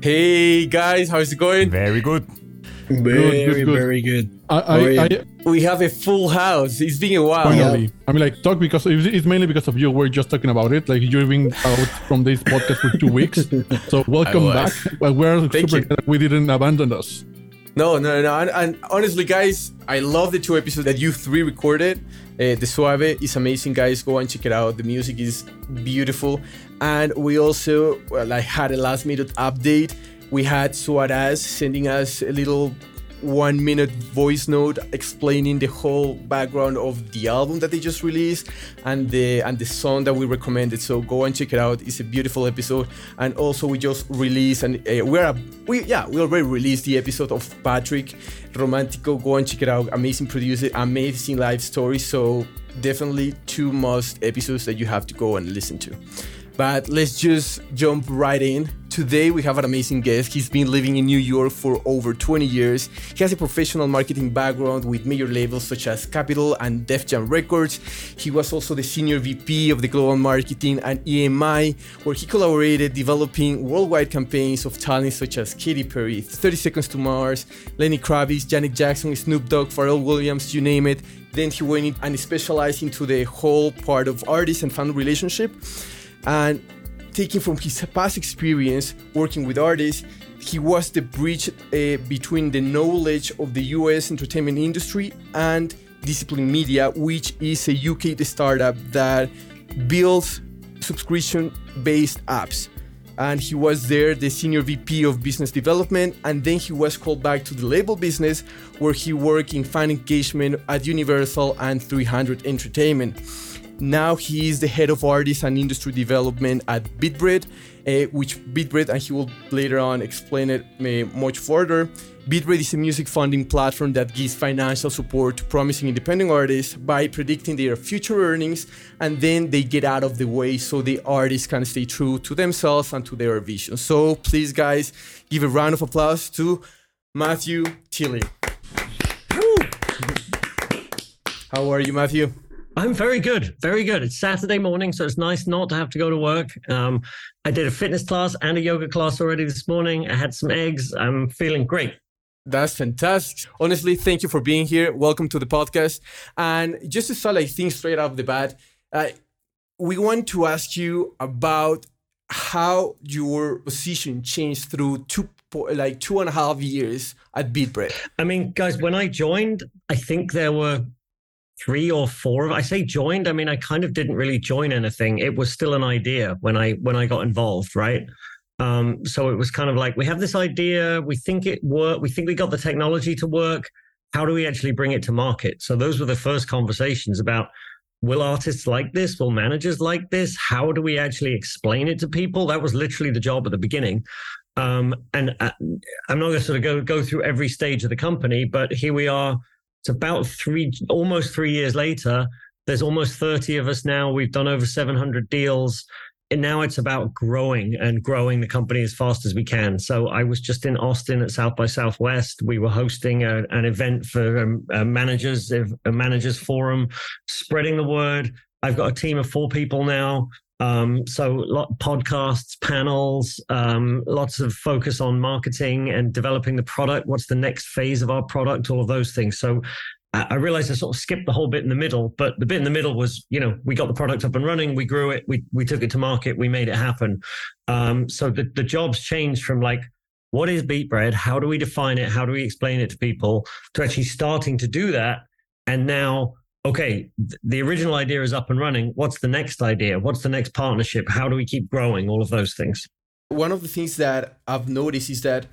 Hey guys, how's it going? Very good. Very, good, good. very good. I, I. I We have a full house. It's been a while. finally, I mean, like, talk because it's it's mainly because of you. We're just talking about it. Like, you've been out from this podcast for two weeks, so welcome back. Well, we're Thank super you. glad we didn't abandon us. No, no, no. And, and honestly, guys, I love the two episodes that you three recorded. Uh, the Suave is amazing, guys. Go and check it out. The music is beautiful. And we also well, like had a last minute update. We had Suarez sending us a little one minute voice note explaining the whole background of the album that they just released and the and the song that we recommended. So go and check it out. It's a beautiful episode. And also we just released and uh, we're a, we yeah we already released the episode of patrick romantico. Go and check it out. Amazing producer amazing life story. So definitely two must episodes that you have to go and listen to. But let's just jump right in. Today we have an amazing guest. He's been living in New York for over 20 years. He has a professional marketing background with major labels such as Capitol and Def Jam Records. He was also the senior VP of the global marketing at EMI, where he collaborated developing worldwide campaigns of talents such as Katy Perry, 30 Seconds to Mars, Lenny Kravitz, Janet Jackson, Snoop Dogg, Pharrell Williams, you name it. Then he went in and specialized into the whole part of artist and fan relationship and taking from his past experience working with artists he was the bridge uh, between the knowledge of the us entertainment industry and Disciple Media which is a uk startup that builds subscription based apps and he was there the senior VP of business development and then he was called back to the label business where he worked in fan engagement at Universal and 300 Entertainment. Now he is the head of artists and industry development at Beatbread, uh, which Beatbread, and he will later on explain it uh, much further. Beatbread is a music funding platform that gives financial support to promising independent artists by predicting their future earnings, and then they get out of the way so the artists can stay true to themselves and to their vision. So please, guys, give a round of applause to Matthew Tilley. How are you, Matthew? I'm very good, very good. It's Saturday morning, so it's nice not to have to go to work. Um, I did a fitness class and a yoga class already this morning. I had some eggs. I'm feeling great. That's fantastic. Honestly, thank you for being here. Welcome to the podcast. And just to start like things straight off the bat, uh, we want to ask you about how your position changed through two like two and a half years at Beatbread. I mean, guys, when I joined, I think there were three or four of I say joined, I mean I kind of didn't really join anything. It was still an idea when I when I got involved, right? Um, so it was kind of like we have this idea, we think it work, we think we got the technology to work. How do we actually bring it to market? So those were the first conversations about will artists like this? Will managers like this? How do we actually explain it to people? That was literally the job at the beginning. Um, and uh, I'm not going to sort of go go through every stage of the company, but here we are it's about three, almost three years later. There's almost 30 of us now. We've done over 700 deals. And now it's about growing and growing the company as fast as we can. So I was just in Austin at South by Southwest. We were hosting a, an event for um, uh, managers, a managers forum, spreading the word. I've got a team of four people now. Um, so lot podcasts, panels, um, lots of focus on marketing and developing the product. What's the next phase of our product? All of those things. So I, realized I sort of skipped the whole bit in the middle, but the bit in the middle was, you know, we got the product up and running, we grew it, we we took it to market, we made it happen. Um, so the the jobs changed from like what is Beatbread? How do we define it? How do we explain it to people? To actually starting to do that, and now okay, the original idea is up and running. What's the next idea? What's the next partnership? How do we keep growing? All of those things. One of the things that I've noticed is that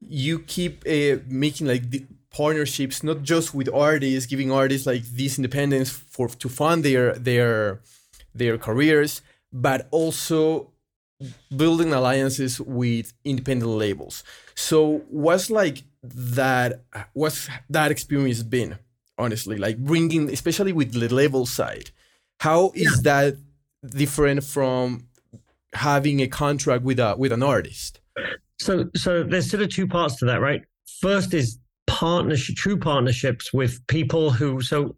you keep uh, making like the partnerships, not just with artists, giving artists like this independence for to fund their their their careers, but also building alliances with independent labels. So what's like that? What's that experience been? Honestly like bringing especially with the level side how is yeah. that different from having a contract with a with an artist so so there's sort of two parts to that right first is partnership true partnerships with people who so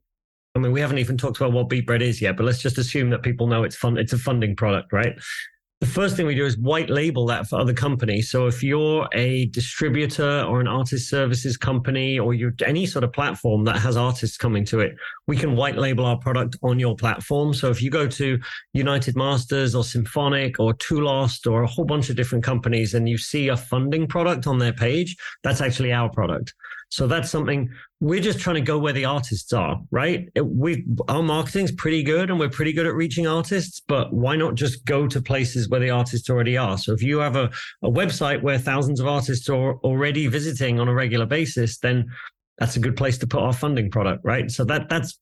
I mean, we haven't even talked about what beat bread is yet, but let's just assume that people know it's fun. It's a funding product, right? The first thing we do is white label that for other companies. So if you're a distributor or an artist services company or you're any sort of platform that has artists coming to it, we can white label our product on your platform. So if you go to United Masters or Symphonic or TooLost or a whole bunch of different companies and you see a funding product on their page, that's actually our product. So that's something we're just trying to go where the artists are, right? We our marketing's pretty good and we're pretty good at reaching artists, but why not just go to places where the artists already are? So if you have a, a website where thousands of artists are already visiting on a regular basis, then that's a good place to put our funding product, right? So that that's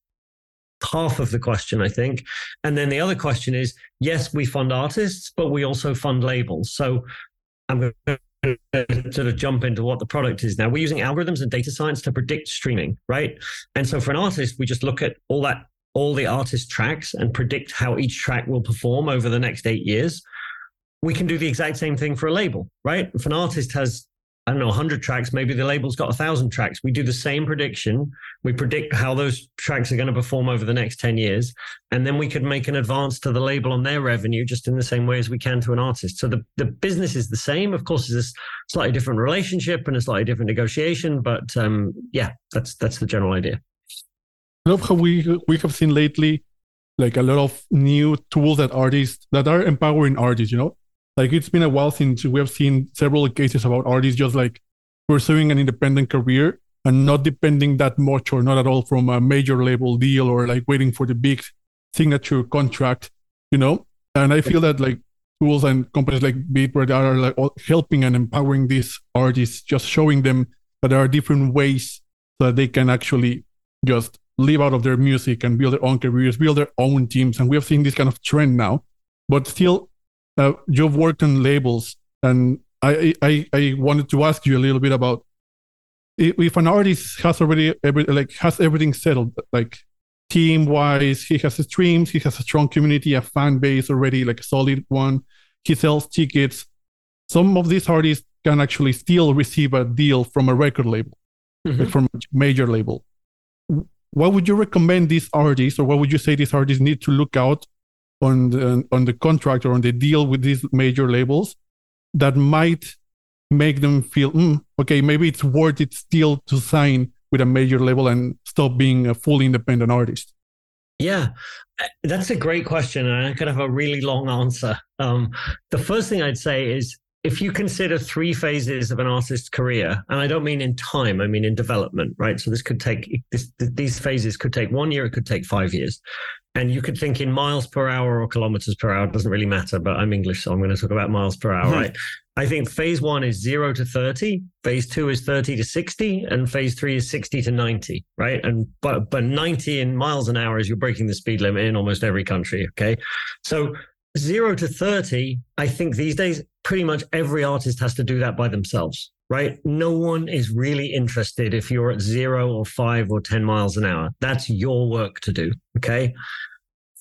half of the question, I think. And then the other question is, yes, we fund artists, but we also fund labels. So I'm going to sort of jump into what the product is now. We're using algorithms and data science to predict streaming, right? And so for an artist, we just look at all that, all the artist tracks and predict how each track will perform over the next eight years. We can do the exact same thing for a label, right? If an artist has I don't know, 100 tracks, maybe the label's got 1,000 tracks. We do the same prediction. We predict how those tracks are going to perform over the next 10 years. And then we could make an advance to the label on their revenue just in the same way as we can to an artist. So the, the business is the same. Of course, it's a slightly different relationship and a slightly different negotiation. But um, yeah, that's that's the general idea. I love how we we have seen lately like a lot of new tools that artists that are empowering artists, you know, like it's been a while since we have seen several cases about artists just like pursuing an independent career and not depending that much or not at all from a major label deal or like waiting for the big signature contract, you know? And I feel that like tools and companies like Beatbread are like helping and empowering these artists, just showing them that there are different ways so that they can actually just live out of their music and build their own careers, build their own teams. And we have seen this kind of trend now. But still, uh, you've worked on labels, and I, I I wanted to ask you a little bit about if an artist has already every, like has everything settled, like team wise, he has streams, he has a strong community, a fan base already, like a solid one. He sells tickets. Some of these artists can actually still receive a deal from a record label, mm-hmm. from a major label. What would you recommend these artists, or what would you say these artists need to look out on the, on the contract or on the deal with these major labels that might make them feel mm, okay maybe it's worth it still to sign with a major label and stop being a fully independent artist? Yeah that's a great question and i could have a really long answer. Um, the first thing i'd say is if you consider three phases of an artist's career, and I don't mean in time, I mean in development, right? So this could take this, these phases could take one year, it could take five years, and you could think in miles per hour or kilometers per hour. It doesn't really matter, but I'm English, so I'm going to talk about miles per hour, mm-hmm. right? I think phase one is zero to 30, phase two is 30 to 60, and phase three is 60 to 90, right? And but but 90 in miles an hour is you're breaking the speed limit in almost every country. Okay. So zero to 30, I think these days, pretty much every artist has to do that by themselves, right? No one is really interested if you're at zero or five or 10 miles an hour. That's your work to do. Okay.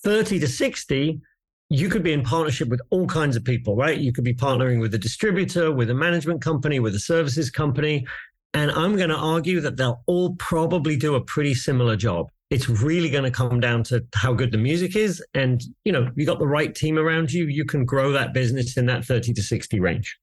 30 to 60, you could be in partnership with all kinds of people, right? You could be partnering with a distributor, with a management company, with a services company. And I'm going to argue that they'll all probably do a pretty similar job it's really going to come down to how good the music is and you know you got the right team around you you can grow that business in that 30 to 60 range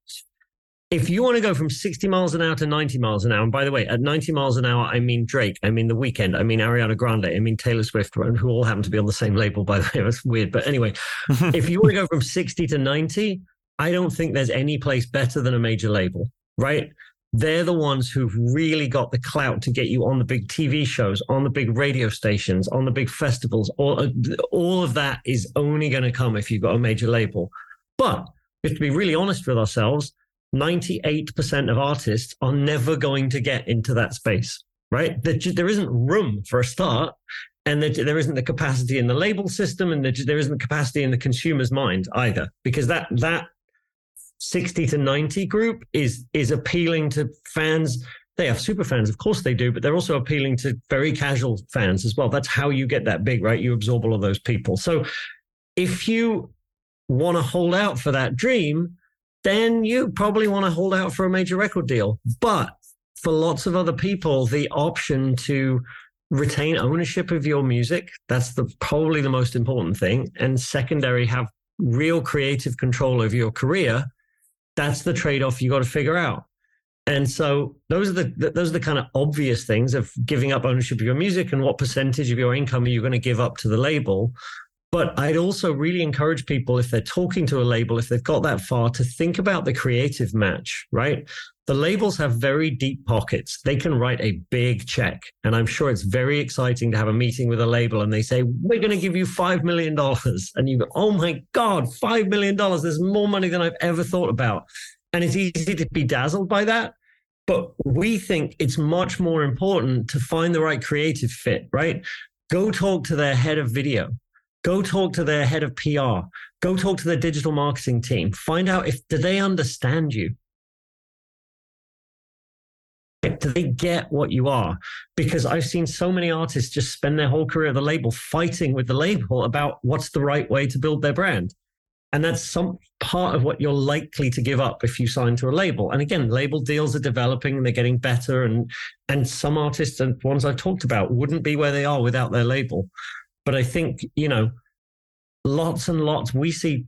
if you want to go from 60 miles an hour to 90 miles an hour and by the way at 90 miles an hour i mean drake i mean the Weeknd i mean ariana grande i mean taylor swift who all happen to be on the same label by the way that's weird but anyway if you want to go from 60 to 90 i don't think there's any place better than a major label right they're the ones who've really got the clout to get you on the big TV shows, on the big radio stations, on the big festivals. All, uh, all of that is only going to come if you've got a major label. But we have to be really honest with ourselves 98% of artists are never going to get into that space, right? There isn't room for a start. And there isn't the capacity in the label system, and there isn't the capacity in the consumer's mind either, because that that 60 to 90 group is is appealing to fans they have super fans of course they do but they're also appealing to very casual fans as well that's how you get that big right you absorb all of those people so if you want to hold out for that dream then you probably want to hold out for a major record deal but for lots of other people the option to retain ownership of your music that's the probably the most important thing and secondary have real creative control over your career, that's the trade-off you got to figure out. And so those are the those are the kind of obvious things of giving up ownership of your music and what percentage of your income are you going to give up to the label. But I'd also really encourage people if they're talking to a label, if they've got that far, to think about the creative match, right? The labels have very deep pockets. They can write a big check. And I'm sure it's very exciting to have a meeting with a label and they say, We're going to give you $5 million. And you go, Oh my God, $5 million. There's more money than I've ever thought about. And it's easy to be dazzled by that. But we think it's much more important to find the right creative fit, right? Go talk to their head of video. Go talk to their head of PR. Go talk to their digital marketing team. Find out if do they understand you? Do they get what you are? Because I've seen so many artists just spend their whole career the label fighting with the label about what's the right way to build their brand. And that's some part of what you're likely to give up if you sign to a label. And again, label deals are developing and they're getting better. And and some artists and ones I've talked about wouldn't be where they are without their label. But I think, you know, lots and lots, we see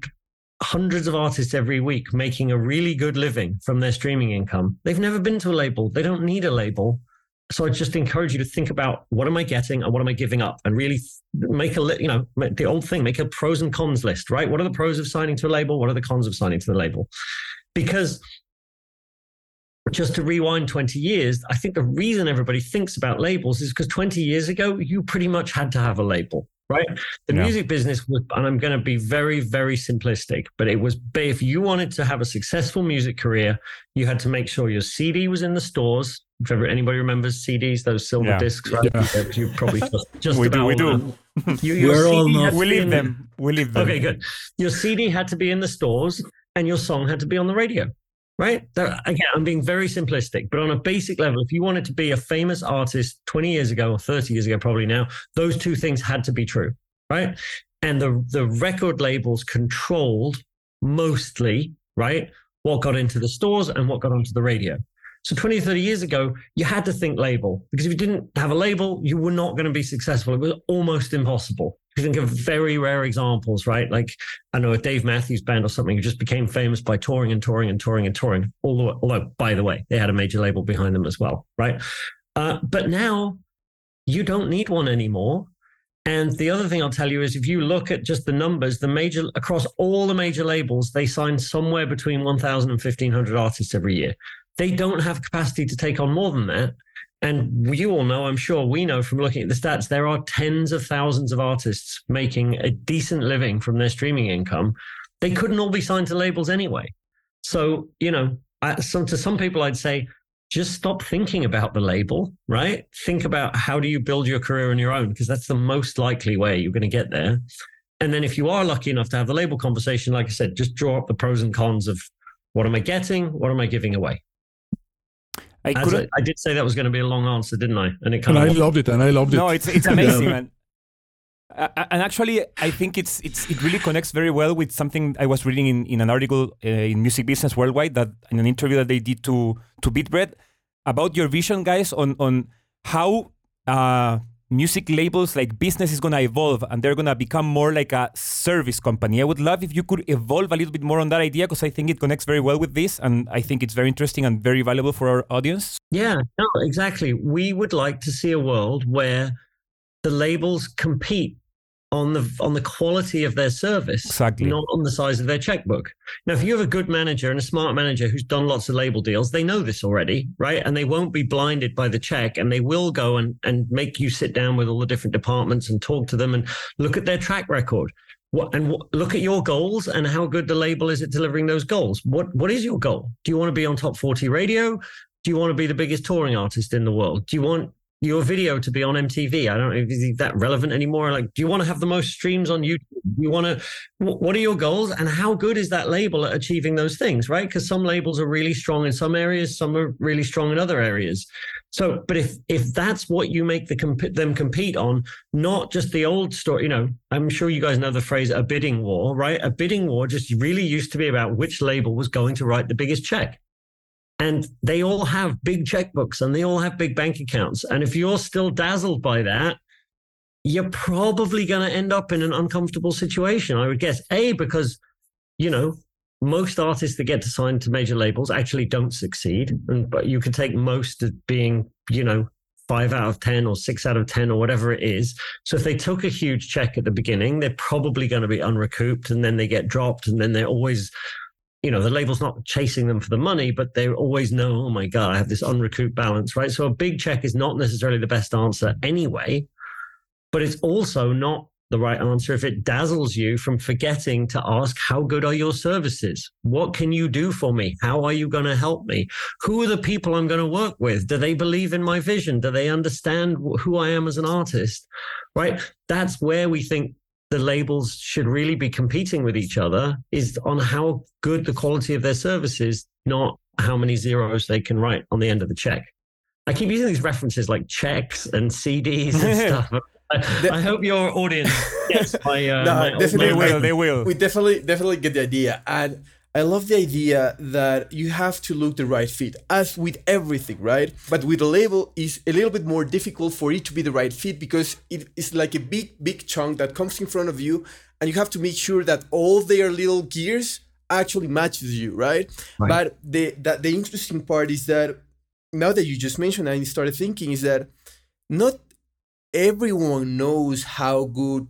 hundreds of artists every week making a really good living from their streaming income. They've never been to a label. They don't need a label so I just encourage you to think about what am I getting and what am I giving up, and really make a you know the old thing, make a pros and cons list. Right? What are the pros of signing to a label? What are the cons of signing to the label? Because just to rewind 20 years, I think the reason everybody thinks about labels is because 20 years ago, you pretty much had to have a label right? The yeah. music business was, and I'm going to be very, very simplistic, but it was if you wanted to have a successful music career, you had to make sure your CD was in the stores. If ever anybody remembers CDs, those silver yeah. discs, right? Yeah. You probably just, just we about do. We do. You, We're all not. We leave them. We leave them. Okay, good. Your CD had to be in the stores, and your song had to be on the radio right? again, I'm being very simplistic, but on a basic level, if you wanted to be a famous artist 20 years ago or 30 years ago, probably now, those two things had to be true, right? And the the record labels controlled mostly, right, what got into the stores and what got onto the radio. So 20, 30 years ago, you had to think label because if you didn't have a label, you were not going to be successful. It was almost impossible you think of very rare examples, right? Like I know a Dave Matthews Band or something who just became famous by touring and touring and touring and touring. Although, although by the way, they had a major label behind them as well, right? Uh, but now you don't need one anymore. And the other thing I'll tell you is if you look at just the numbers, the major across all the major labels, they sign somewhere between 1,000 and 1,500 artists every year. They don't have capacity to take on more than that. And you all know, I'm sure we know from looking at the stats, there are tens of thousands of artists making a decent living from their streaming income. They couldn't all be signed to labels anyway. So, you know, some, to some people, I'd say, just stop thinking about the label, right? Think about how do you build your career on your own, because that's the most likely way you're going to get there. And then if you are lucky enough to have the label conversation, like I said, just draw up the pros and cons of what am I getting? What am I giving away? I, I, I, did say that was going to be a long answer, didn't I? And it kind and of I loved it, and I loved it. No, it's it's amazing, man. Uh, and actually, I think it's it's it really connects very well with something I was reading in, in an article uh, in Music Business Worldwide that in an interview that they did to to Beatbread about your vision, guys, on on how uh, music labels like business is going to evolve and they're going to become more like a service company. I would love if you could evolve a little bit more on that idea because I think it connects very well with this and I think it's very interesting and very valuable for our audience. Yeah, no, exactly. We would like to see a world where the labels compete on the on the quality of their service, exactly. not on the size of their checkbook. Now, if you have a good manager and a smart manager who's done lots of label deals, they know this already, right? And they won't be blinded by the check, and they will go and and make you sit down with all the different departments and talk to them and look at their track record. What, and what, look at your goals and how good the label is at delivering those goals. What what is your goal? Do you want to be on top 40 radio? Do you want to be the biggest touring artist in the world? Do you want your video to be on MTV. I don't know if is that relevant anymore. Like, do you want to have the most streams on YouTube? You want to? What are your goals, and how good is that label at achieving those things? Right? Because some labels are really strong in some areas, some are really strong in other areas. So, but if if that's what you make the comp- them compete on, not just the old story. You know, I'm sure you guys know the phrase "a bidding war," right? A bidding war just really used to be about which label was going to write the biggest check. And they all have big checkbooks and they all have big bank accounts. And if you're still dazzled by that, you're probably going to end up in an uncomfortable situation, I would guess. A, because, you know, most artists that get to sign to major labels actually don't succeed. And, but you could take most as being, you know, five out of 10 or six out of 10 or whatever it is. So if they took a huge check at the beginning, they're probably going to be unrecouped and then they get dropped and then they're always, you know, the label's not chasing them for the money, but they always know, oh my God, I have this unrecouped balance, right? So a big check is not necessarily the best answer anyway, but it's also not the right answer if it dazzles you from forgetting to ask how good are your services? What can you do for me? How are you going to help me? Who are the people i'm going to work with? Do they believe in my vision? Do they understand who i am as an artist? Right? That's where we think the labels should really be competing with each other is on how good the quality of their service is not how many zeros they can write on the end of the check I keep using these references like checks and CDs and stuff. I, I hope your audience gets my. Uh, No, my definitely They my- will. They will. we definitely definitely get the idea and i love the idea that you have to look the right fit as with everything right but with a label is a little bit more difficult for it to be the right fit because it is like a big big chunk that comes in front of you and you have to make sure that all their little gears actually matches you right, Right. but the that the interesting part is that now that you just mentioned I started thinking is that not everyone knows how good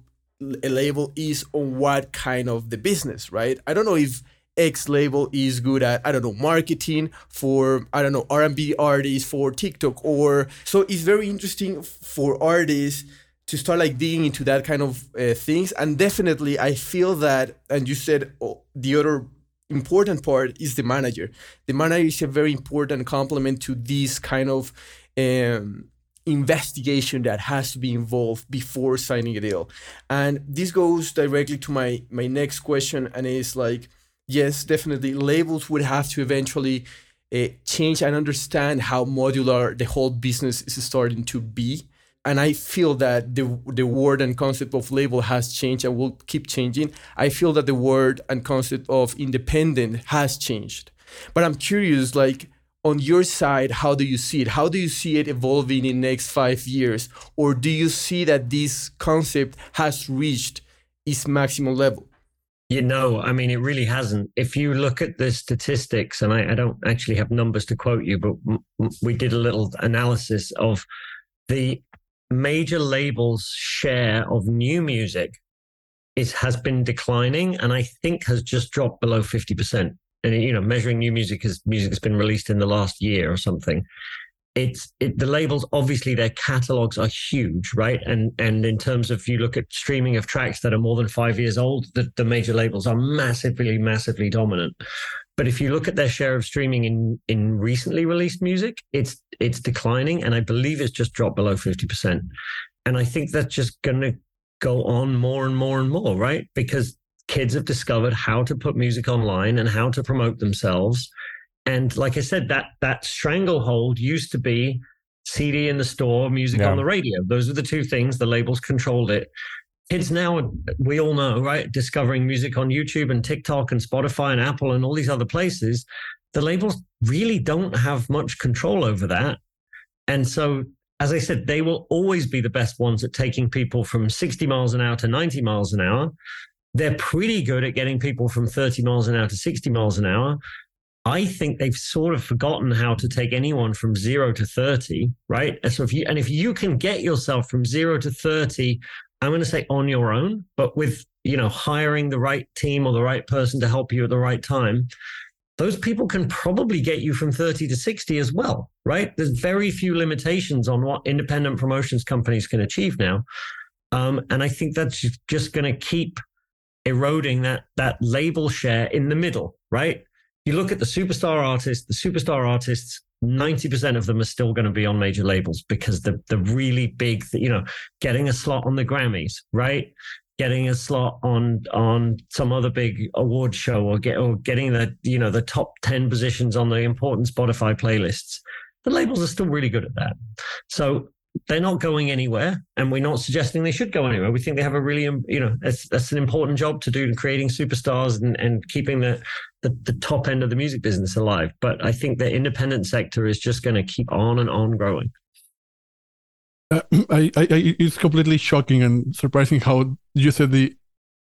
a label is on what kind of the business, right? I don't know if X label is good at I don't know marketing for I don't know R&B artists for TikTok or so it's very interesting for artists to start like digging into that kind of uh, things and definitely I feel that and you said oh, the other important part is the manager. The manager is a very important complement to this kind of um, investigation that has to be involved before signing a deal. And this goes directly to my my next question, and it's like, yes, definitely, labels would have to eventually uh, change and understand how modular the whole business is starting to be. And I feel that the the word and concept of label has changed and will keep changing. I feel that the word and concept of independent has changed. But I'm curious, like on your side, how do you see it? How do you see it evolving in next five years? Or do you see that this concept has reached its maximum level? You know, I mean, it really hasn't. If you look at the statistics, and I, I don't actually have numbers to quote you, but we did a little analysis of the major labels' share of new music is has been declining, and I think has just dropped below fifty percent. And you know, measuring new music as music that's been released in the last year or something. It's it, the labels. Obviously, their catalogs are huge, right? And and in terms of you look at streaming of tracks that are more than five years old, the, the major labels are massively, massively dominant. But if you look at their share of streaming in in recently released music, it's it's declining, and I believe it's just dropped below fifty percent. And I think that's just going to go on more and more and more, right? Because kids have discovered how to put music online and how to promote themselves. And like I said, that that stranglehold used to be CD in the store, music Yeah. on the radio. Those are the two things. The labels controlled it. Kids now, we all know, right? Discovering music on YouTube and TikTok and Spotify and Apple and all these other places. The labels really don't have much control over that. And so, as I said, they will always be the best ones at taking people from 60 miles an hour to 90 miles an hour. They're pretty good at getting people from 30 miles an hour to 60 miles an hour. I think they've sort of forgotten how to take anyone from zero to 30, right? And so if you, and if you can get yourself from zero to 30, I'm going to say on your own, but with, you know, hiring the right team or the right person to help you at the right time, those people can probably get you from 30 to 60 as well, right? There's very few limitations on what independent promotions companies can achieve now. Um, and I think that's just going to keep eroding that that label share in the middle, right? You look at the superstar artists, the superstar artists, 90% of them are still going to be on major labels because the the really big, you know, getting a slot on the Grammys, right? Getting a slot on on some other big award show or get or getting the, you know, the top 10 positions on the important Spotify playlists. The labels are still really good at that. So they're not going anywhere and we're not suggesting they should go anywhere we think they have a really um, you know that's that's an important job to do in creating superstars and, and keeping the, the the top end of the music business alive but i think the independent sector is just going to keep on and on growing Uh, I, I, it's completely shocking and surprising how you said the,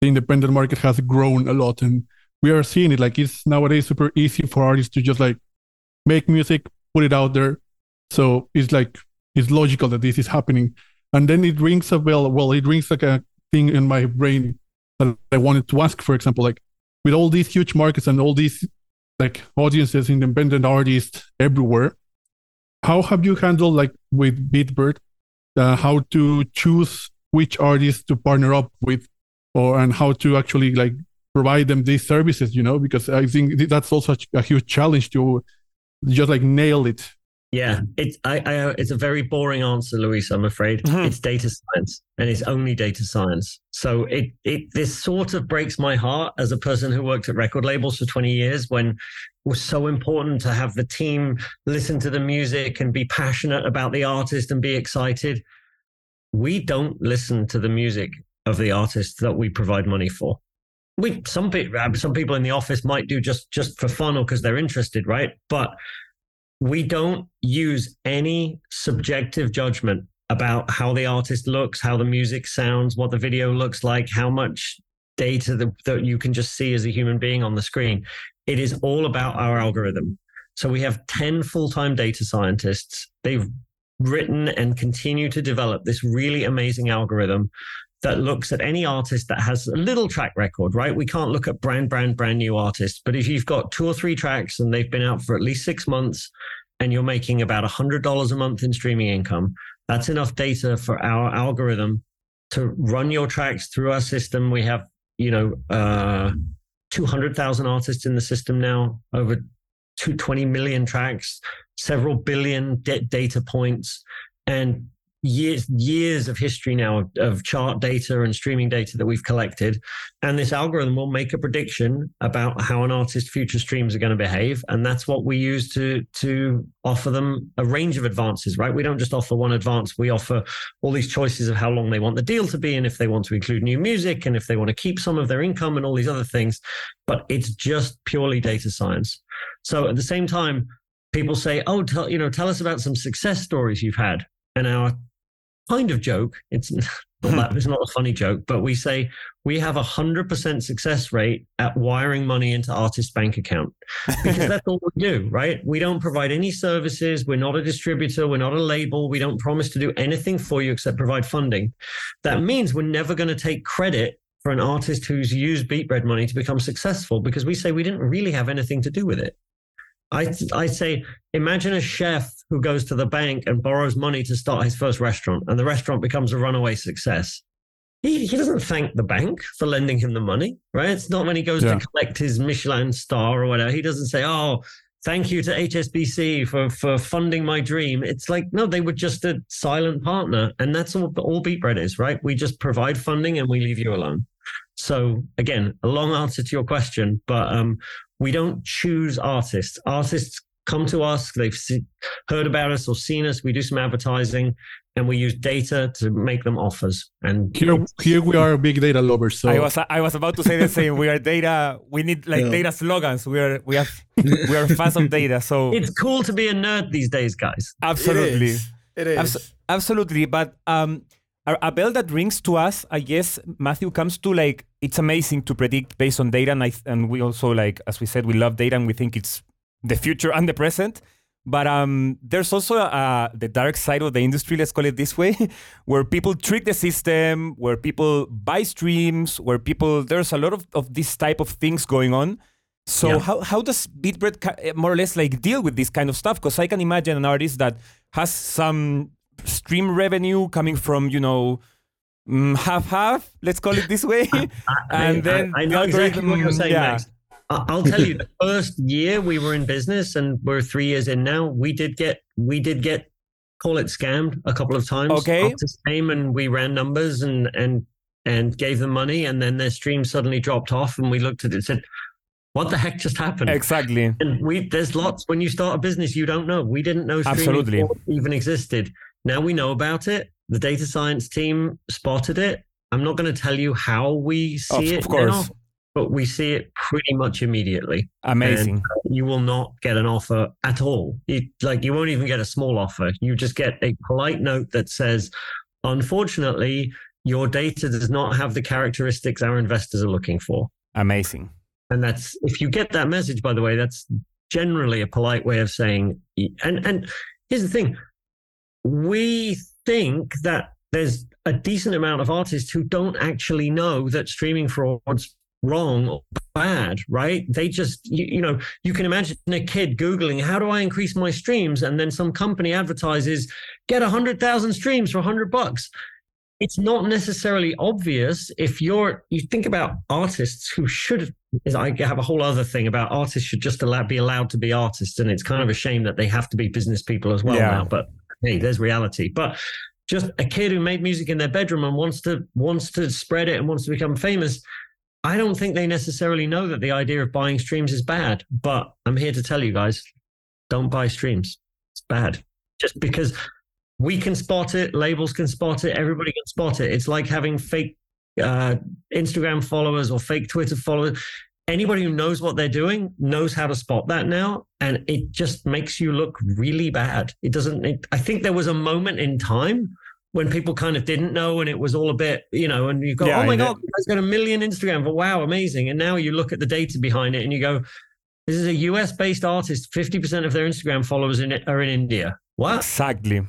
the independent market has grown a lot, and we are seeing it. Like it's nowadays super easy for artists to just like make music, put it out there. So it's like it's logical that this is happening, and then it rings a bell. Well, it rings like a thing in my brain that I wanted to ask. For example, like with all these huge markets and all these like audiences, independent artists everywhere, how have you handled like with Beatbread uh, how to choose which artists to partner up with or and how to actually like provide them these services you know because i think that's also a huge challenge to just like nail it yeah it's I, I it's a very boring answer luis i'm afraid mm-hmm. it's data science and it's only data science so it it this sort of breaks my heart as a person who worked at record labels for 20 years when it was so important to have the team listen to the music and be passionate about the artist and be excited. We don't listen to the music of the artist that we provide money for. We some people uh, some people in the office might do just just for fun or because they're interested, right? But we don't use any subjective judgment about how the artist looks, how the music sounds, what the video looks like, how much data that, that you can just see as a human being on the screen. It is all about our algorithm. So we have 10 full time data scientists. They've written and continue to develop this really amazing algorithm that looks at any artist that has a little track record, right? We can't look at brand, brand, brand new artists. But if you've got two or three tracks and they've been out for at least six months and you're making about $100 a month in streaming income, that's enough data for our algorithm to run your tracks through our system. We have, you know, uh, 200,000 artists in the system now, over 220 million tracks, several billion data points, and years years of history now of, of, chart data and streaming data that we've collected. And this algorithm will make a prediction about how an artist's future streams are going to behave. And that's what we use to to offer them a range of advances right? We don't just offer one advance. We offer all these choices of how long they want the deal to be and if they want to include new music and if they want to keep some of their income and all these other things. But it's just purely data science. So at the same time people say oh tell you know tell us about some success stories you've had. And our kind of joke. It's not that it's not a funny joke, but we say we have a hundred percent success rate at wiring money into artist bank account because that's all we do, right? We don't provide any services. We're not a distributor. We're not a label. We don't promise to do anything for you except provide funding. That means we're never going to take credit for an artist who's used Beatbread money to become successful because we say we didn't really have anything to do with it. I, I say, imagine a chef who goes to the bank and borrows money to start his first restaurant, and the restaurant becomes a runaway success. He, he doesn't thank the bank for lending him the money, right? It's not when he goes yeah. to collect his Michelin star or whatever. He doesn't say, oh, thank you to HSBC for, for funding my dream. It's like, no, they were just a silent partner. And that's all, all Beatbread is, right? We just provide funding and we leave you alone. So again, a long answer to your question, but um, we don't choose artists. Artists come to us, they've see, heard about us or seen us. We do some advertising and we use data to make them offers. And here, here we are big data lovers. So I was I was about to say the same. We are data. We need like yeah. data slogans. We are we have we are fans of data. So it's cool to be a nerd these days, guys. Absolutely, it is. It is. Abs- absolutely, but um, a, a bell that rings to us, I guess, Matthew comes to like it's amazing to predict based on data, and I, and we also like as we said, we love data and we think it's the future and the present. But um, there's also uh, the dark side of the industry, let's call it this way, where people trick the system, where people buy streams, where people there's a lot of, of this type of things going on. So yeah. how, how does Beatbread more or less like deal with this kind of stuff? Because I can imagine an artist that has some stream revenue coming from you know mm, half half let's call it this way I, and then I, I know exactly what you're saying yeah. Max. I'll tell you, the first year we were in business, and we're three years in now. We did get, we did get, call it scammed a couple of times. Okay. Came and we ran numbers and and and gave them money, and then their stream suddenly dropped off, and we looked at it and said, what the heck just happened? Exactly. And we there's lots when you start a business you don't know. We didn't know Absolutely. even existed. Now we know about it. The data science team spotted it. I'm not going to tell you how we see of, it. Of course. Now, but we see it pretty much immediately. Amazing. And uh, you will not get an offer at all. You, like you won't even get a small offer. You just get a polite note that says, unfortunately, your data does not have the characteristics our investors are looking for. Amazing. And that's if you get that message, by the way, that's generally a polite way of saying and and here's the thing. We think that there's a decent amount of artists who don't actually know that streaming fraud's wrong or bad, right? They just, you, you, know, you can imagine a kid Googling, how do I increase my streams? And then some company advertises, get 100,000 streams for 100 bucks. It's not necessarily obvious if you're, you think about artists who should, is I have a whole other thing about artists should just allow, be allowed to be artists. And it's kind of a shame that they have to be business people as well yeah. now, but hey, there's reality. But just a kid who made music in their bedroom and wants to wants to spread it and wants to become famous i don't think they necessarily know that the idea of buying streams is bad. But i'm here to tell you guys don't buy streams. It's bad. Just because we can spot it labels can spot it everybody can spot it. It's like having fake uh, instagram followers or fake twitter followers anybody who knows what they're doing knows how to spot that now and it just makes you look really bad. It doesn't it, i think there was a moment in time when people kind of didn't know and it was all a bit you know and you go yeah, oh my god it's got a million instagram. But wow amazing. And now you look at the data behind it and you go this is a us based artist 50% of their instagram followers in it are in india. What? Exactly.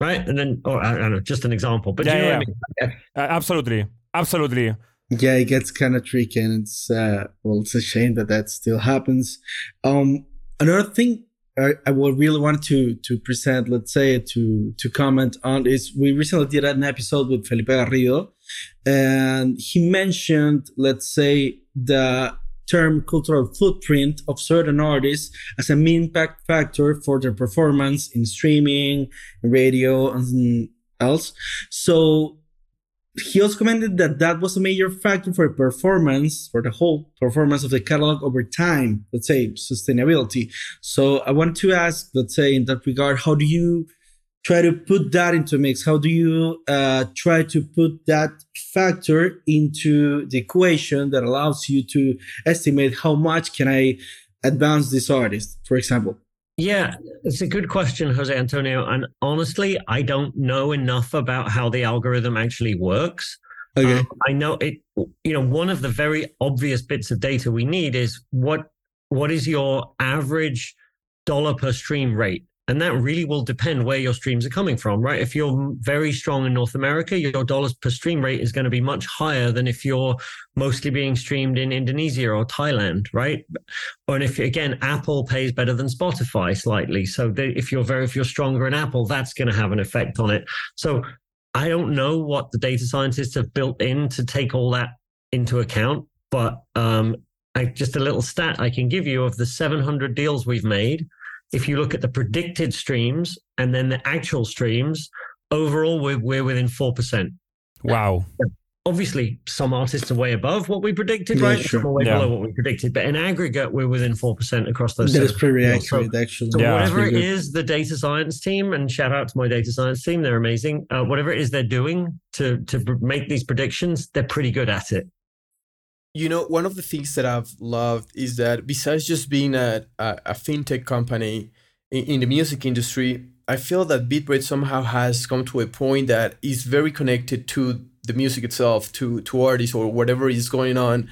Right? And then or i don't know just an example but yeah, you know yeah. I mean? Uh, absolutely. Absolutely yeah, it gets kind of tricky, and it's uh, well, it's a shame that that still happens. Um, another thing I, would really want to to present, let's say, to to comment on is we recently did an episode with Felipe Garrido, and he mentioned, let's say, the term cultural footprint of certain artists as an impact factor for their performance in streaming, radio, and else. So he also commented that that was a major factor for performance, for the whole performance of the catalog over time, let's say sustainability. So I want to ask, let's say, in that regard, how do you try to put that into a mix? How do you uh, try to put that factor into the equation that allows you to estimate how much can I advance this artist, for example? Yeah, it's a good question, Jose Antonio. And honestly, I don't know enough about how the algorithm actually works. Okay. Um, I know it. You know, one of the very obvious bits of data we need is what what is your average dollar per stream rate and that really will depend where your streams are coming from, right? If you're very strong in North America, your dollars per stream rate is going to be much higher than if you're mostly being streamed in Indonesia or Thailand, right? And if again, Apple pays better than Spotify slightly. So if you're very, if you're stronger in Apple, that's going to have an effect on it. So I don't know what the data scientists have built in to take all that into account, but um, I, just a little stat I can give you of the 700 deals we've made if you look at the predicted streams and then the actual streams, overall we're, we're within 4%. Wow. Obviously, some artists are way above what we predicted, yeah, right? Sure. Some are way yeah. below what we predicted. But in aggregate, we're within 4% across those. That is pretty accurate, so, actually. So yeah, whatever it is, the data science team, and shout out to my data science team, they're amazing. Uh, whatever it is they're doing to, to make these predictions, they're pretty good at it you know, one of the things that I've loved is that besides just being a, a, a fintech company in, in, the music industry, I feel that Beatbread somehow has come to a point that is very connected to the music itself, to, to artists or whatever is going on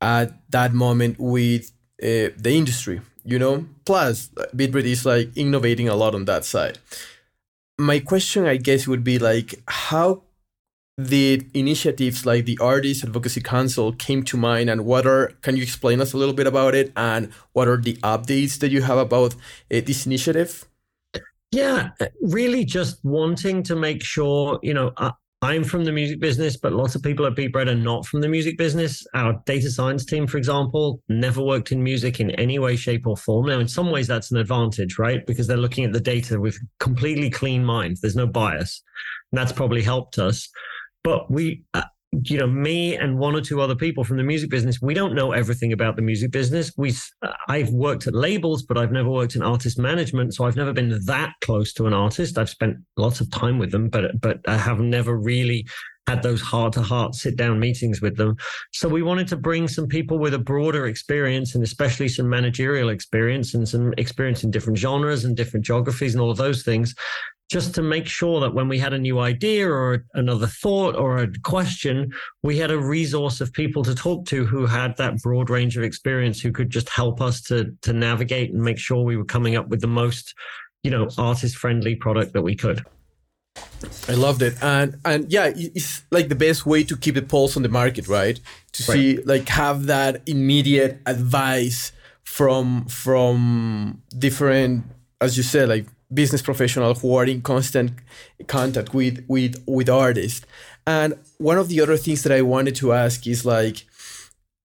at that moment with uh, the industry, you know? Plus, Beatbread is like innovating a lot on that side. My question, I guess, would be like, how the initiatives like the Artist Advocacy Council came to mind, and what are can you explain us a little bit about it, and what are the updates that you have about uh, this initiative? Yeah, really, just wanting to make sure you know. Uh, I'm from the music business, but lots of people at Beatbread are not from the music business. Our data science team, for example, never worked in music in any way, shape, or form. Now, in some ways, that's an advantage, right? Because they're looking at the data with completely clean mind. There's no bias. And that's probably helped us. But we, uh, you know, me and one or two other people from the music business, we don't know everything about the music business. We, uh, I've worked at labels, but I've never worked in artist management, so I've never been that close to an artist. I've spent lots of time with them, but but I have never really had those heart to heart sit down meetings with them. So we wanted to bring some people with a broader experience and especially some managerial experience and some experience in different genres and different geographies and all of those things just to make sure that when we had a new idea or another thought or a question, we had a resource of people to talk to who had that broad range of experience who could just help us to to navigate and make sure we were coming up with the most, you know, artist friendly product that we could. I loved it, and and yeah, it's like the best way to keep the pulse on the market, right? To see like have that immediate advice from from different, as you said, like business professionals who are in constant contact with with with artists. And one of the other things that I wanted to ask is like,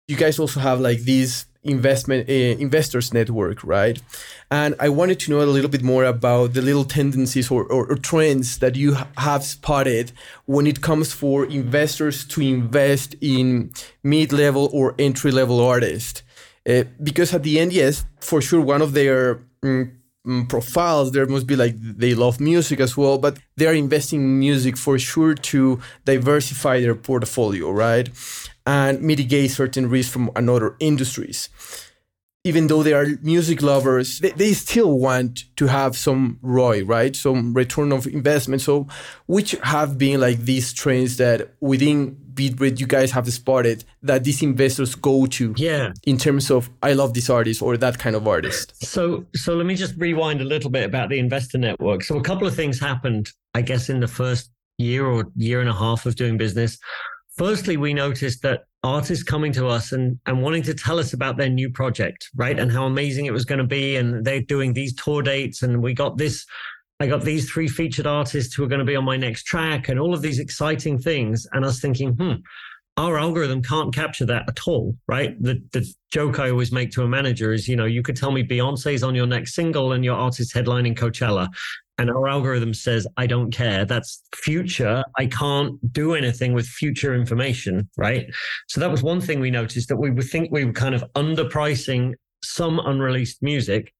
you guys also have like these investment uh, investors network, right? And I wanted to know a little bit more about the little tendencies or, or, or trends that you ha- have spotted when it comes for investors to invest in mid-level or entry-level artists. Uh, because at the end, yes, for sure, one of their mm, Mm, profiles there must be like they love music as well but they are investing in music for sure to diversify their portfolio right and mitigate certain risks from another industries. Even though they are music lovers, they, they still want to have some ROI, right? Some return of investment. So, which have been like these trends that within Beatbread you guys have spotted that these investors go to yeah in terms of i love this artist or that kind of artist so so let me just rewind a little bit about the investor network so a couple of things happened i guess in the first year or year and a half of doing business firstly, we noticed that artists coming to us and, and wanting to tell us about their new project, right? And how amazing it was going to be. And they're doing these tour dates. And we got this, I got these three featured artists who are going to be on my next track and all of these exciting things. And I was thinking, hmm, our algorithm can't capture that at all, right? The the joke I always make to a manager is, you know, you could tell me Beyonce's on your next single and your artist headlining Coachella, and our algorithm says i don't care that's future i can't do anything with future information right so that was one thing we noticed that we would think we were kind of underpricing some unreleased music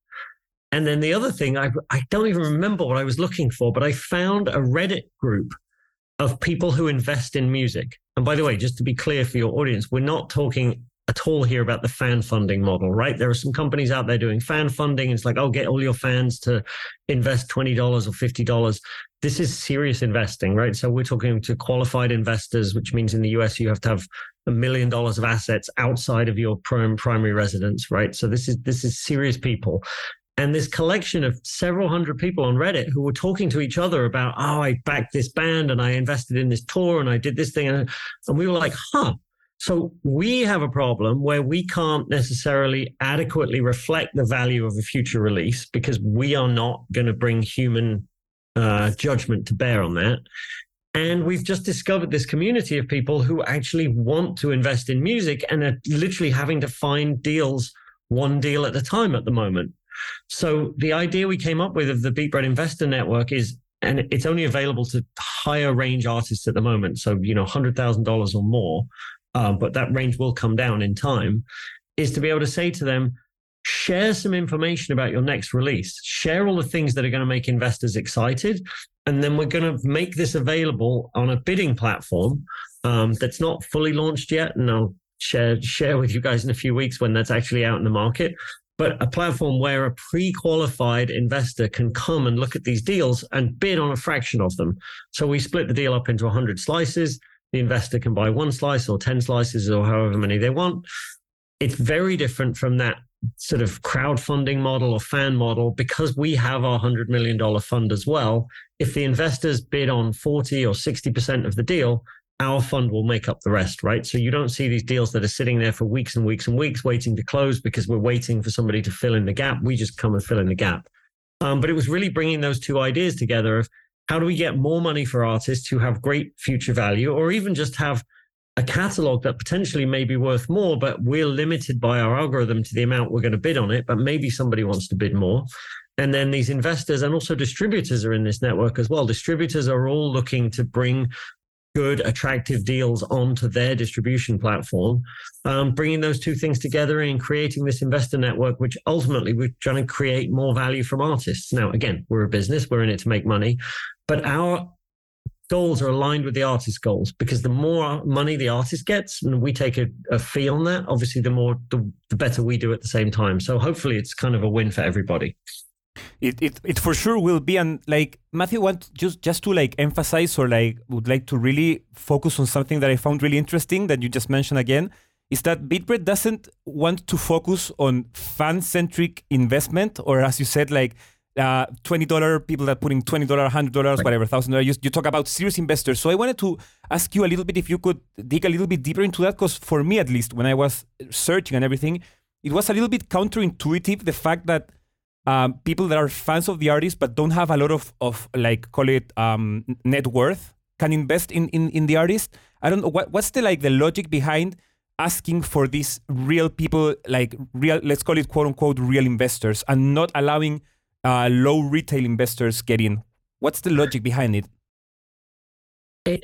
and then the other thing I, I don't even remember what i was looking for but i found a reddit group of people who invest in music and by the way just to be clear for your audience we're not talking at all here about the fan funding model, right? There are some companies out there doing fan funding. It's like, oh, get all your fans to invest $20 or $50. This is serious investing, right? So we're talking to qualified investors, which means in the US, you have to have a million dollars of assets outside of your prim- primary residence, right? So this is, this is serious people. And this collection of several hundred people on Reddit who were talking to each other about, oh, I backed this band and I invested in this tour and I did this thing. And, we were like, huh, so we have a problem where we can't necessarily adequately reflect the value of a future release because we are not going to bring human uh, judgment to bear on that. And we've just discovered this community of people who actually want to invest in music and are literally having to find deals one deal at a time at the moment. So the idea we came up with of the Beatbread Investor Network is, and it's only available to higher range artists at the moment. So, you know, $100,000 or more um, but that range will come down in time, is to be able to say to them, share some information about your next release, share all the things that are going to make investors excited. And then we're going to make this available on a bidding platform um, that's not fully launched yet. And I'll share, share with you guys in a few weeks when that's actually out in the market. But a platform where a pre qualified investor can come and look at these deals and bid on a fraction of them. So we split the deal up into 100 slices the investor can buy one slice or 10 slices or however many they want. It's very different from that sort of crowdfunding model or fan model because we have our $100 million fund as well. If the investors bid on 40 or 60% of the deal, our fund will make up the rest, right? So you don't see these deals that are sitting there for weeks and weeks and weeks waiting to close because we're waiting for somebody to fill in the gap. We just come and fill in the gap. Um, but it was really bringing those two ideas together of how do we get more money for artists who have great future value or even just have a catalog that potentially may be worth more, but we're limited by our algorithm to the amount we're going to bid on it, but maybe somebody wants to bid more. And then these investors and also distributors are in this network as well. Distributors are all looking to bring good, attractive deals onto their distribution platform. Um, bringing those two things together and creating this investor network, which ultimately we're trying to create more value from artists. Now, again, we're a business, we're in it to make money, but our goals are aligned with the artist's goals because the more money the artist gets and we take a, a fee on that obviously the more the, the better we do at the same time so hopefully it's kind of a win for everybody it, it, it for sure will be and like matthew want just just to like emphasize or like would like to really focus on something that i found really interesting that you just mentioned again is that Beatbread doesn't want to focus on fan-centric investment or as you said like uh, $20 people that put in $20 $100 right. whatever $1000 you, you talk about serious investors so i wanted to ask you a little bit if you could dig a little bit deeper into that because for me at least when i was searching and everything it was a little bit counterintuitive the fact that um, people that are fans of the artist but don't have a lot of, of like call it um, net worth can invest in, in, in the artist. I don't know what, what's the like the logic behind asking for these real people like real let's call it quote unquote real investors and not allowing uh, low retail investors get in? What's the logic behind it, it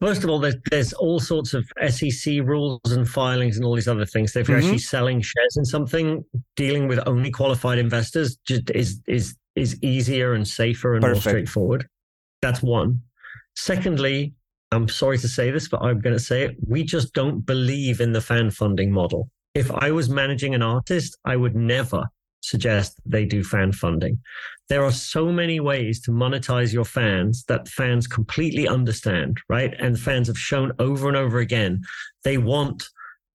First of all, there's, there's all sorts of SEC rules and filings and all these other things. So if you're mm-hmm. actually selling shares in something, dealing with only qualified investors just is is is easier and safer and Perfect. more straightforward. That's one. Secondly, I'm sorry to say this, but I'm going to say it. We just don't believe in the fan funding model. If I was managing an artist, I would never suggest they do fan funding. There are so many ways to monetize your fans that fans completely understand, right? And fans have shown over and over again they want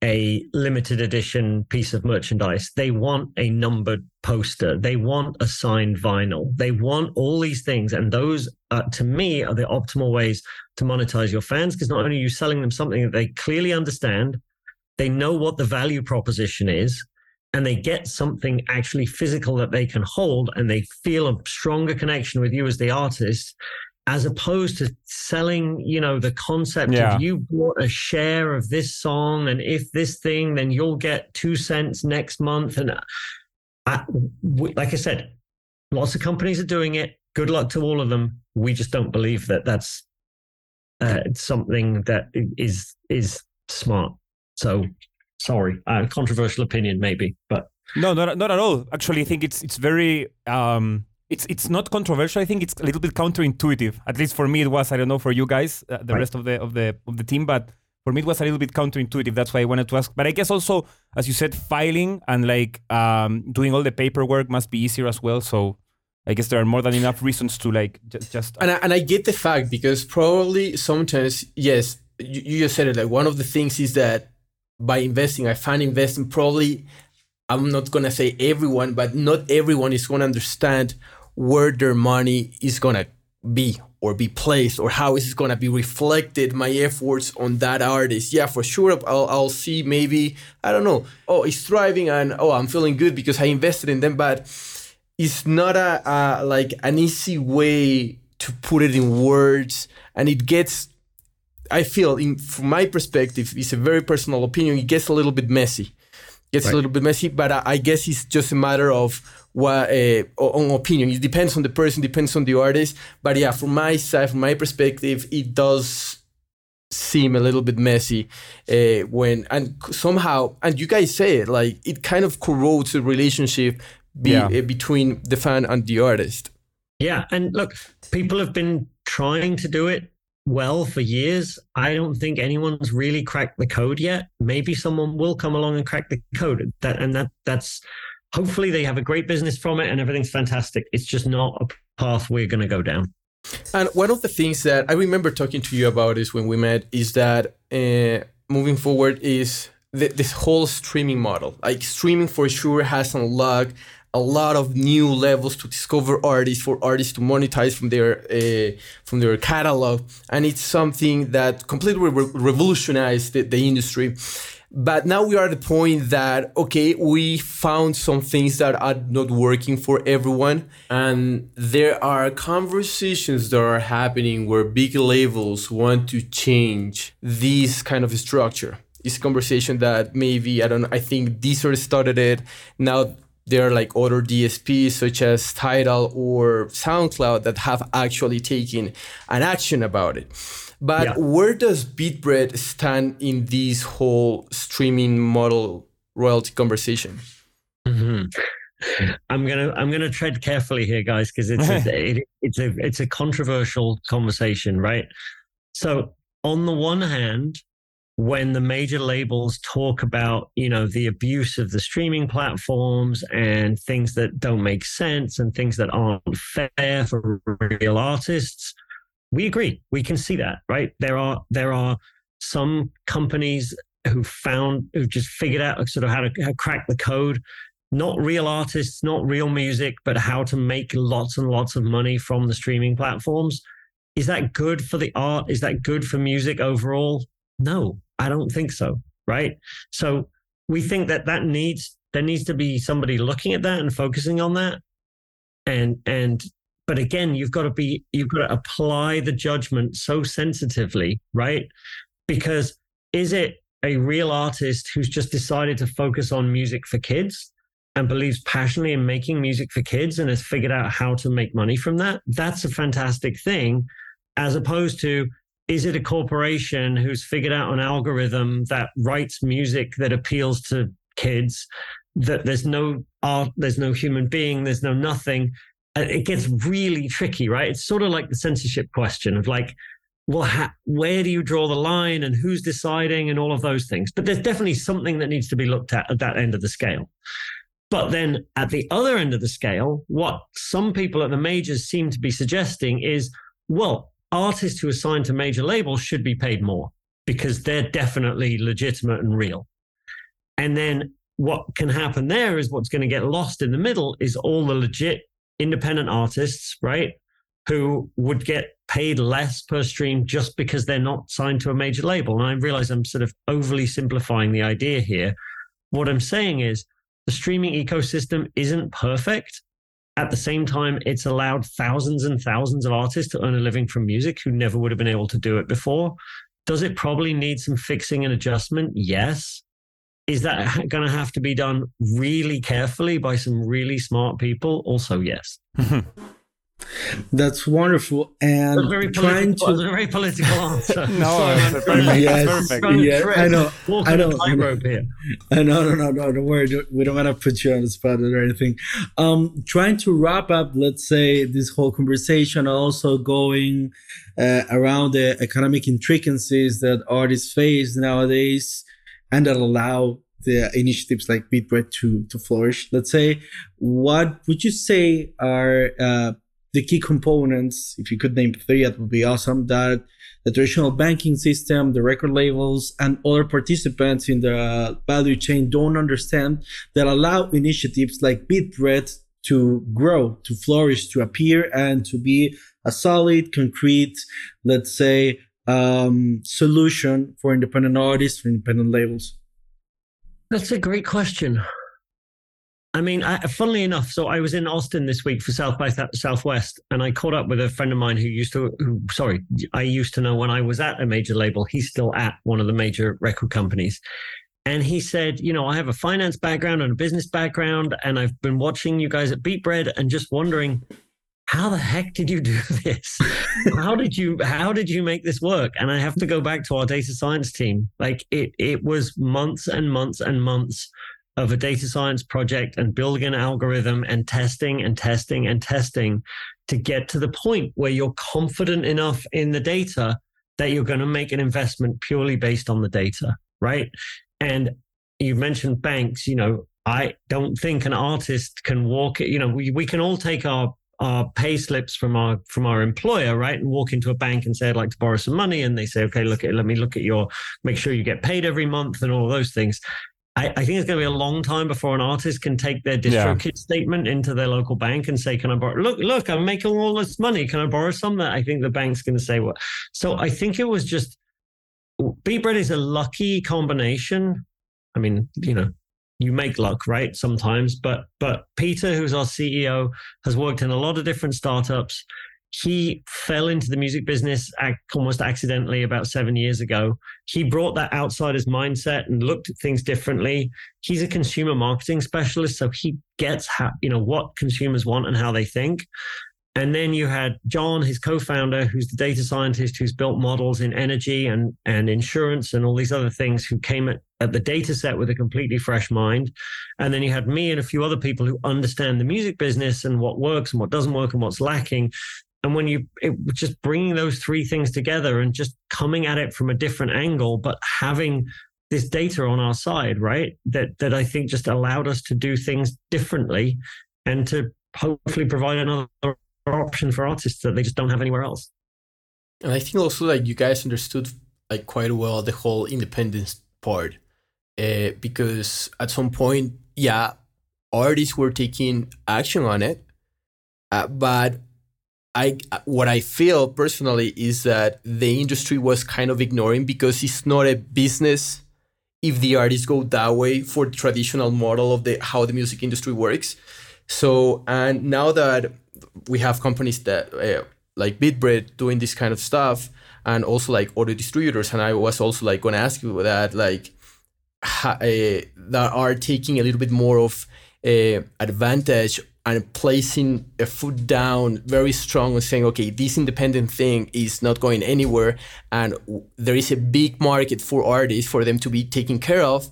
a limited edition piece of merchandise. They want a numbered poster. They want a signed vinyl. They want all these things. And those, uh, to me, are the optimal ways to monetize your fans because not only are you selling them something that they clearly understand, they know what the value proposition is, and they get something actually physical that they can hold and they feel a stronger connection with you as the artist as opposed to selling you know the concept yeah. of you bought a share of this song and if this thing then you'll get two cents next month. And I, we, like i said lots of companies are doing it. Good luck to all of them. We just don't believe that that's uh, something that is is smart. So Sorry, uh, controversial opinion maybe, but no, not not at all. Actually, I think it's it's very um, it's it's not controversial. I think it's a little bit counterintuitive. At least for me, it was. I don't know for you guys, uh, the right. rest of the of the of the team, but for me, it was a little bit counterintuitive. That's why I wanted to ask. But I guess also, as you said, filing and like um, doing all the paperwork must be easier as well. So I guess there are more than enough reasons to like just. just and I, and I get the fact because probably sometimes yes, you, you just said it. Like one of the things is that by investing. I find investing probably, I'm not going to say everyone, but not everyone is going to understand where their money is going to be or be placed or how is it going to be reflected my efforts on that artist yeah for sure I'll, I'll see maybe i don't know oh it's thriving and oh i'm feeling good because i invested in them but it's not a, a like an easy way to put it in words and it gets I feel, in, from my perspective, it's a very personal opinion. It gets a little bit messy. Gets right. a little bit messy, but I, I, guess it's just a matter of what uh, on opinion. It depends on the person, depends on the artist. But yeah, from my side, from my perspective, it does seem a little bit messy uh, when and somehow and you guys say it like it kind of corrodes the relationship be, yeah. uh, between the fan and the artist. Yeah, and look, people have been trying to do it well for years. I don't think anyone's really cracked the code yet. Maybe someone will come along and crack the code. That and that that's hopefully they have a great business from it and everything's fantastic. It's just not a path we're going to go down. And one of the things that I remember talking to you about is when we met is that uh, moving forward is th- this whole streaming model. Like streaming for sure has unlocked a lot of new levels to discover artists for artists to monetize from their uh, from their catalog. And it's something that completely re- revolutionized the, the, industry. But now we are at the point that okay we found some things that are not working for everyone. And there are conversations that are happening where big labels want to change this kind of structure. This conversation that maybe i don't i think Deezer started it. Now there are like other DSPs such as Tidal or SoundCloud that have actually taken an action about it. But yeah. where does Beatbread stand in this whole streaming model royalty conversation? Mm-hmm. I'm gonna I'm gonna tread carefully here, guys, because it's a, it, it's a it's a controversial conversation, right? So on the one hand, when the major labels talk about you know the abuse of the streaming platforms and things that don't make sense and things that aren't fair for real artists we agree. We can see that right? There are there are some companies who found who just figured out sort of how to how crack the code. Not real artists not real music but how to make lots and lots of money from the streaming platforms. Is that good for the art? Is that good for music overall? No I don't think so. Right. So we think that that needs, there needs to be somebody looking at that and focusing on that. And, and, but again, you've got to be, you've got to apply the judgment so sensitively, right? Because is it a real artist who's just decided to focus on music for kids and believes passionately in making music for kids and has figured out how to make money from that? That's a fantastic thing, as opposed to is it a corporation who's figured out an algorithm that writes music that appeals to kids that there's no art there's no human being there's no nothing? Uh, it gets really tricky right? It's sort of like the censorship question of like well ha- where do you draw the line and who's deciding and all of those things? But there's definitely something that needs to be looked at at that end of the scale. But then at the other end of the scale what some people at the majors seem to be suggesting is well artists who are signed to major labels should be paid more because they're definitely legitimate and real. And then what can happen there is what's going to get lost in the middle is all the legit independent artists, right? Who would get paid less per stream just because they're not signed to a major label. And I realize I'm sort of overly simplifying the idea here. What I'm saying is the streaming ecosystem isn't perfect. At the same time, it's allowed thousands and thousands of artists to earn a living from music who never would have been able to do it before. Does it probably need some fixing and adjustment? Yes. Is that going to have to be done really carefully by some really smart people? Also, yes. That's wonderful. And very trying to a very political answer. no, it's perfect. Yes, perfect. Yeah, I know. I know. I know. Here. I know. No, no, no. Don't worry. We don't want to put you on the spot or anything. Um, trying to wrap up, let's say, this whole conversation, also going uh, around the economic intricacies that artists face nowadays, and that allow the initiatives like Beatbread to to flourish. Let's say, what would you say are uh, the key components, if you could name three, that would be awesome. That the traditional banking system, the record labels, and other participants in the value chain don't understand that allow initiatives like Beatbread to grow, to flourish, to appear, and to be a solid, concrete, let's say, um, solution for independent artists, for independent labels? That's a great question. I mean, I, funnily enough, so I was in Austin this week for South by Southwest, and I caught up with a friend of mine who used to, who, sorry, I used to know when I was at a major label. He's still at one of the major record companies. And he said, you know, I have a finance background and a business background, and I've been watching you guys at Beat Bread and just wondering, how the heck did you do this? how did you how did you make this work? And I have to go back to our data science team. Like it it was months and months and months of a data science project and building an algorithm and testing and testing and testing to get to the point where you're confident enough in the data that you're going to make an investment purely based on the data, right? And you mentioned banks, you know, I don't think an artist can walk you know, we, we can all take our our pay slips from our from our employer, right? And walk into a bank and say, I'd like to borrow some money. And they say, okay, look at let me look at your make sure you get paid every month and all those things. I, I, think it's going to be a long time before an artist can take their DistroKid yeah. statement into their local bank and say, "Can I borrow? Look, look, I'm making all this money. Can I borrow some?" That I think the bank's going to say, "What?" So I think it was just Beatbread is a lucky combination. I mean, you know, you make luck, right? Sometimes, but but Peter, who's our CEO, has worked in a lot of different startups he fell into the music business almost accidentally about seven years ago. He brought that outsider's mindset and looked at things differently. He's a consumer marketing specialist, so he gets how, you know what consumers want and how they think. and then you had John, his co-founder, who's the data scientist who's built models in energy and, and insurance and all these other things, who came at, at the data set with a completely fresh mind. And then you had me and a few other people who understand the music business and what works and what doesn't work and what's lacking. And when you it, just bringing those three things together and just coming at it from a different angle, but having this data on our side, right? That that I think just allowed us to do things differently and to hopefully provide another option for artists that they just don't have anywhere else. And I think also like you guys understood like quite well the whole independence part, uh, because at some point, yeah, artists were taking action on it, uh, but I what I feel personally is that the industry was kind of ignoring because it's not a business if the artists go that way for the traditional model of the how the music industry works. So and now that we have companies that uh, like BeatBread doing this kind of stuff, and also like audio distributors. And I was also like going to ask you that like ha, uh, that are taking a little bit more of uh, advantage and placing a foot down very strong and saying, okay, this independent thing is not going anywhere, and there is a big market for artists for them to be taken care of,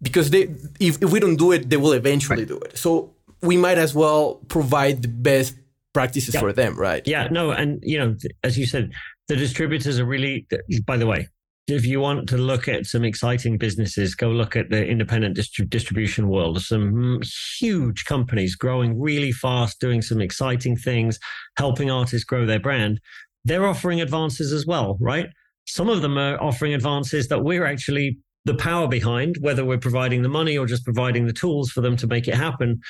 because they if, if we don't do it, they will eventually right. do it. So we might as well provide the best practices yeah. for them, right? Yeah, no, and you know, as you said, the distributors are really. By the way, if you want to look at some exciting businesses, go look at the independent distri- distribution world. Some huge companies growing really fast, doing some exciting things, helping artists grow their brand. They're offering advances as well, right? Some of them are offering advances that we're actually the power behind, whether we're providing the money or just providing the tools for them to make it happen.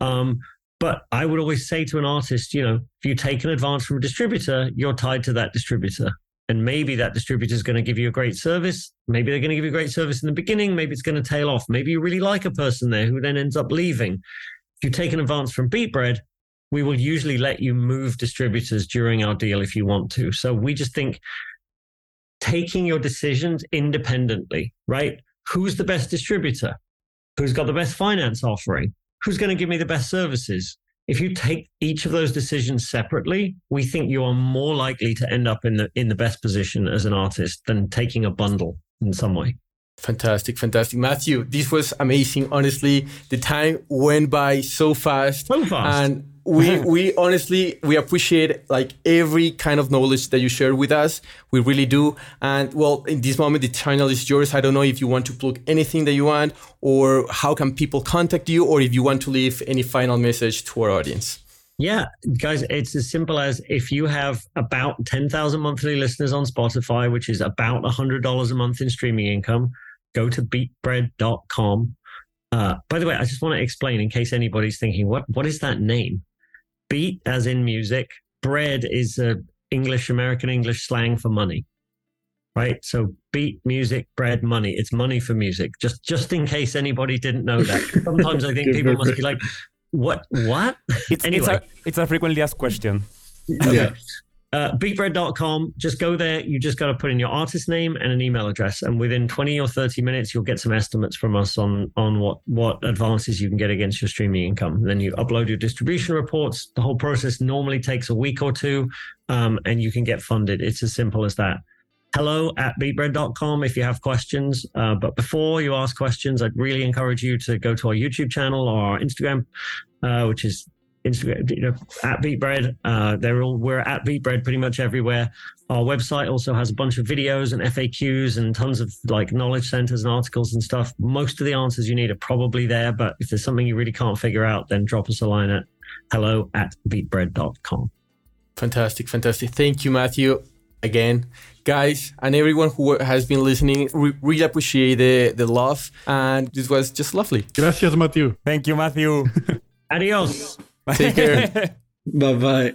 Um, but I would always say to an artist, you know, if you take an advance from a distributor, you're tied to that distributor. And maybe that distributor is going to give you a great service. Maybe they're going to give you a great service in the beginning. Maybe it's going to tail off. Maybe you really like a person there who then ends up leaving. If you take an advance from BeatBread, we will usually let you move distributors during our deal if you want to. So we just think taking your decisions independently, right? Who's the best distributor? Who's got the best finance offering? who's going to give me the best services? If you take each of those decisions separately, we think you are more likely to end up in the in the best position as an artist than taking a bundle in some way. Fantastic, fantastic. Matthew, this was amazing. Honestly, the time went by so fast. So fast. And we we honestly we appreciate like every kind of knowledge that you share with us we really do and well in this moment the channel is yours i don't know if you want to plug anything that you want or how can people contact you or if you want to leave any final message to our audience yeah, guys, it's as simple as if you have about 10,000 monthly listeners on Spotify, which is about $100 a month in streaming income, go to beatbread.com. Uh, by the way, I just want to explain in case anybody's thinking, what what is that name? Beat as in music. Bread is a english american english slang for money right? So beat music bread money. It's money for music. Just just in case anybody didn't know that. Sometimes i think people must be like what? What? It's, anyway. it's, a, it's a frequently asked question. Yeah uh, beatbread.com just go there. You just got to put in your artist name and an email address and within 20 or 30 minutes you'll get some estimates from us on on what what advances you can get against your streaming income. Then you upload your distribution reports. The whole process normally takes a week or two um, and you can get funded. It's as simple as that. Hello at beatbread.com if you have questions. Uh, but before you ask questions i'd really encourage you to go to our youtube channel or our instagram uh, which is Instagram, you know, at Beatbread. Uh, they're all we're at Beatbread pretty much everywhere. Our website also has a bunch of videos and FAQs and tons of like knowledge centers and articles and stuff. Most of the answers you need are probably there, but if there's something you really can't figure out, then drop us a line at hello at beatbread.com. Fantastic, fantastic. Thank you, Matthew. Again, guys, and everyone who has been listening, we really appreciate the, the love. And this was just lovely. Gracias, Matthew. Thank you, Matthew. Adios. Take care. bye bye.